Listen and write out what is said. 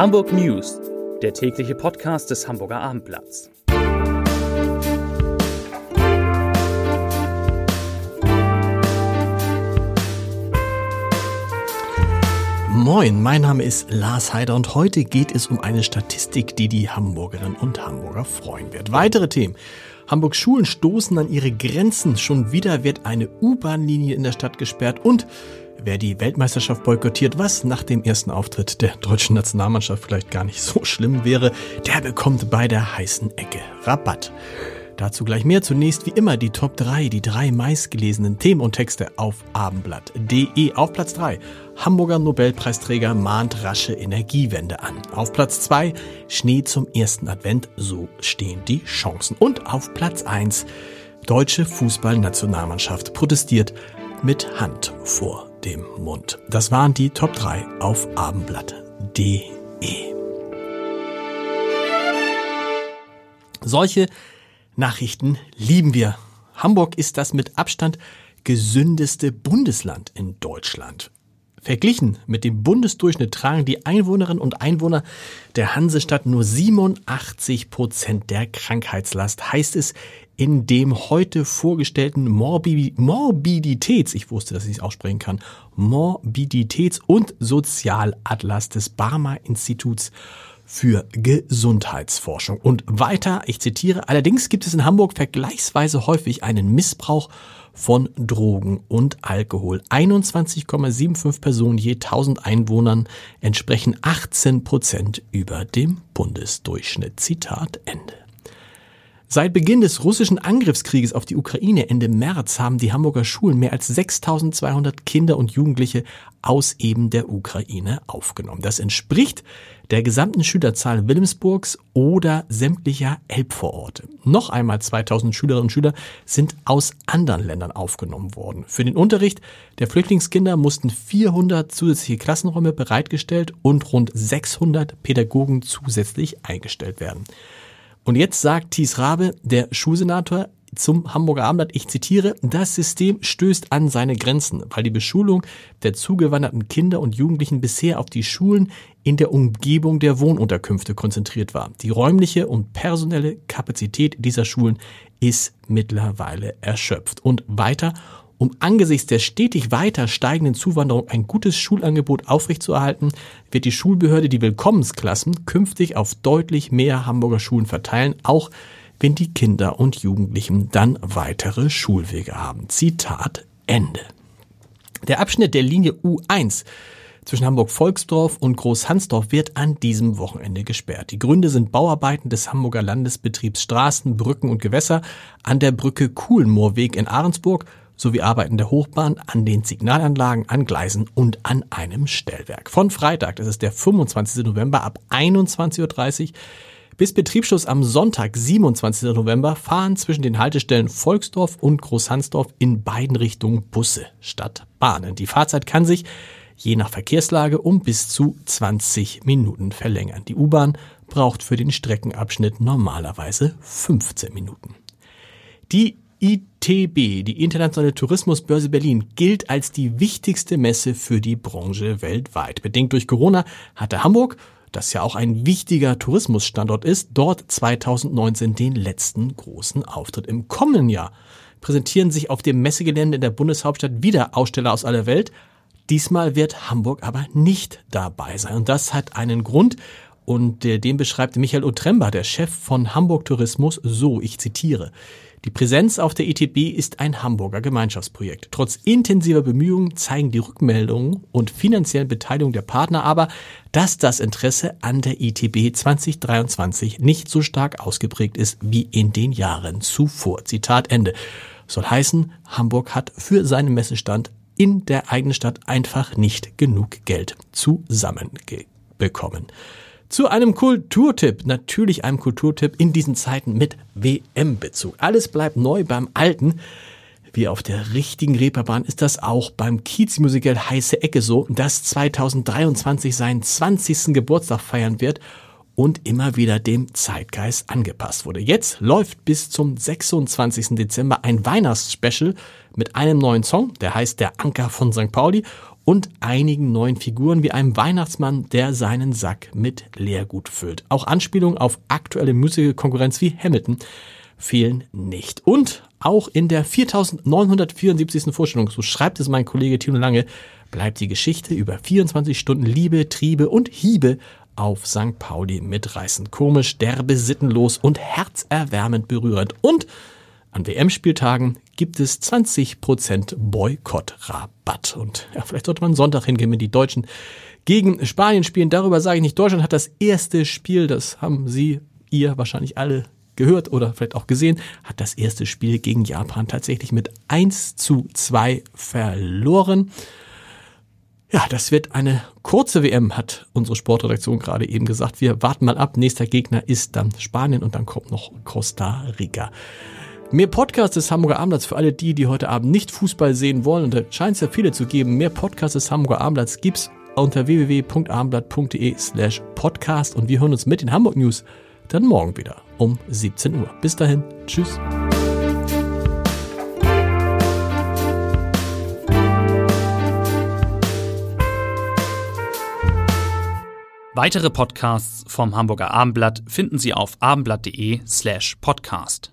Hamburg News, der tägliche Podcast des Hamburger Abendblatts. Moin, mein Name ist Lars Heider und heute geht es um eine Statistik, die die Hamburgerinnen und Hamburger freuen wird. Weitere Themen. Hamburgs Schulen stoßen an ihre Grenzen. Schon wieder wird eine U-Bahn-Linie in der Stadt gesperrt und wer die Weltmeisterschaft boykottiert, was nach dem ersten Auftritt der deutschen Nationalmannschaft vielleicht gar nicht so schlimm wäre, der bekommt bei der heißen Ecke Rabatt. Dazu gleich mehr. Zunächst wie immer die Top 3, die drei meistgelesenen Themen und Texte auf abendblatt.de. Auf Platz 3 Hamburger Nobelpreisträger mahnt rasche Energiewende an. Auf Platz 2 Schnee zum ersten Advent, so stehen die Chancen. Und auf Platz 1 Deutsche Fußballnationalmannschaft protestiert mit Hand vor dem Mund. Das waren die Top 3 auf abendblatt.de. Solche Nachrichten lieben wir. Hamburg ist das mit Abstand gesündeste Bundesland in Deutschland. Verglichen mit dem Bundesdurchschnitt tragen die Einwohnerinnen und Einwohner der Hansestadt nur 87 Prozent der Krankheitslast, heißt es in dem heute vorgestellten Morbi Morbiditäts, ich wusste, dass ich es aussprechen kann, Morbiditäts- und Sozialatlas des Barmer Instituts für Gesundheitsforschung. Und weiter, ich zitiere, allerdings gibt es in Hamburg vergleichsweise häufig einen Missbrauch von Drogen und Alkohol. 21,75 Personen je 1000 Einwohnern entsprechen 18 Prozent über dem Bundesdurchschnitt. Zitat Ende. Seit Beginn des russischen Angriffskrieges auf die Ukraine Ende März haben die Hamburger Schulen mehr als 6200 Kinder und Jugendliche aus eben der Ukraine aufgenommen. Das entspricht der gesamten Schülerzahl Wilhelmsburgs oder sämtlicher Elbvororte. Noch einmal 2000 Schülerinnen und Schüler sind aus anderen Ländern aufgenommen worden. Für den Unterricht der Flüchtlingskinder mussten 400 zusätzliche Klassenräume bereitgestellt und rund 600 Pädagogen zusätzlich eingestellt werden. Und jetzt sagt Thies Rabe, der Schulsenator, zum Hamburger Abendblatt, ich zitiere, das System stößt an seine Grenzen, weil die Beschulung der zugewanderten Kinder und Jugendlichen bisher auf die Schulen in der Umgebung der Wohnunterkünfte konzentriert war. Die räumliche und personelle Kapazität dieser Schulen ist mittlerweile erschöpft. Und weiter, um angesichts der stetig weiter steigenden Zuwanderung ein gutes Schulangebot aufrechtzuerhalten, wird die Schulbehörde die Willkommensklassen künftig auf deutlich mehr Hamburger Schulen verteilen, auch wenn die Kinder und Jugendlichen dann weitere Schulwege haben. Zitat Ende. Der Abschnitt der Linie U1 zwischen Hamburg-Volksdorf und Großhansdorf wird an diesem Wochenende gesperrt. Die Gründe sind Bauarbeiten des Hamburger Landesbetriebs Straßen, Brücken und Gewässer an der Brücke Kuhlenmoorweg in Ahrensburg sowie Arbeiten der Hochbahn an den Signalanlagen, an Gleisen und an einem Stellwerk. Von Freitag, das ist der 25. November ab 21.30 Uhr bis Betriebsschluss am Sonntag, 27. November, fahren zwischen den Haltestellen Volksdorf und Großhansdorf in beiden Richtungen Busse statt Bahnen. Die Fahrzeit kann sich je nach Verkehrslage um bis zu 20 Minuten verlängern. Die U-Bahn braucht für den Streckenabschnitt normalerweise 15 Minuten. Die ITB, die Internationale Tourismusbörse Berlin, gilt als die wichtigste Messe für die Branche weltweit. Bedingt durch Corona hatte Hamburg, das ja auch ein wichtiger Tourismusstandort ist, dort 2019 den letzten großen Auftritt. Im kommenden Jahr präsentieren sich auf dem Messegelände in der Bundeshauptstadt wieder Aussteller aus aller Welt. Diesmal wird Hamburg aber nicht dabei sein. Und das hat einen Grund. Und den beschreibt Michael Otremba, der Chef von Hamburg Tourismus, so, ich zitiere. Die Präsenz auf der ETB ist ein Hamburger Gemeinschaftsprojekt. Trotz intensiver Bemühungen zeigen die Rückmeldungen und finanziellen Beteiligung der Partner aber, dass das Interesse an der ETB 2023 nicht so stark ausgeprägt ist wie in den Jahren zuvor. Zitat Ende. Soll heißen, Hamburg hat für seinen Messestand in der eigenen Stadt einfach nicht genug Geld zusammenbekommen zu einem Kulturtipp. Natürlich einem Kulturtipp in diesen Zeiten mit WM-Bezug. Alles bleibt neu beim Alten. Wie auf der richtigen Reeperbahn ist das auch beim Kiezmusical Heiße Ecke so, das 2023 seinen 20. Geburtstag feiern wird und immer wieder dem Zeitgeist angepasst wurde. Jetzt läuft bis zum 26. Dezember ein Weihnachtsspecial mit einem neuen Song, der heißt Der Anker von St. Pauli und einigen neuen Figuren wie einem Weihnachtsmann, der seinen Sack mit Leergut füllt. Auch Anspielungen auf aktuelle Musikkonkurrenz wie Hamilton fehlen nicht. Und auch in der 4974. Vorstellung, so schreibt es mein Kollege Tino Lange, bleibt die Geschichte über 24 Stunden Liebe, Triebe und Hiebe auf St. Pauli mitreißend. Komisch, derbe, sittenlos und herzerwärmend berührend. Und an WM-Spieltagen gibt es 20% Boykottrabatt. Und ja, vielleicht sollte man Sonntag hingehen, wenn die Deutschen gegen Spanien spielen. Darüber sage ich nicht. Deutschland hat das erste Spiel, das haben Sie, ihr wahrscheinlich alle gehört oder vielleicht auch gesehen, hat das erste Spiel gegen Japan tatsächlich mit 1 zu 2 verloren. Ja, das wird eine kurze WM, hat unsere Sportredaktion gerade eben gesagt. Wir warten mal ab. Nächster Gegner ist dann Spanien und dann kommt noch Costa Rica. Mehr Podcasts des Hamburger Abendblatts für alle die, die heute Abend nicht Fußball sehen wollen. Und da scheint es ja viele zu geben. Mehr Podcasts des Hamburger Abendblatts gibt's unter www.abendblatt.de slash podcast. Und wir hören uns mit den Hamburg News dann morgen wieder um 17 Uhr. Bis dahin. Tschüss. Weitere Podcasts vom Hamburger Abendblatt finden Sie auf abendblatt.de slash podcast.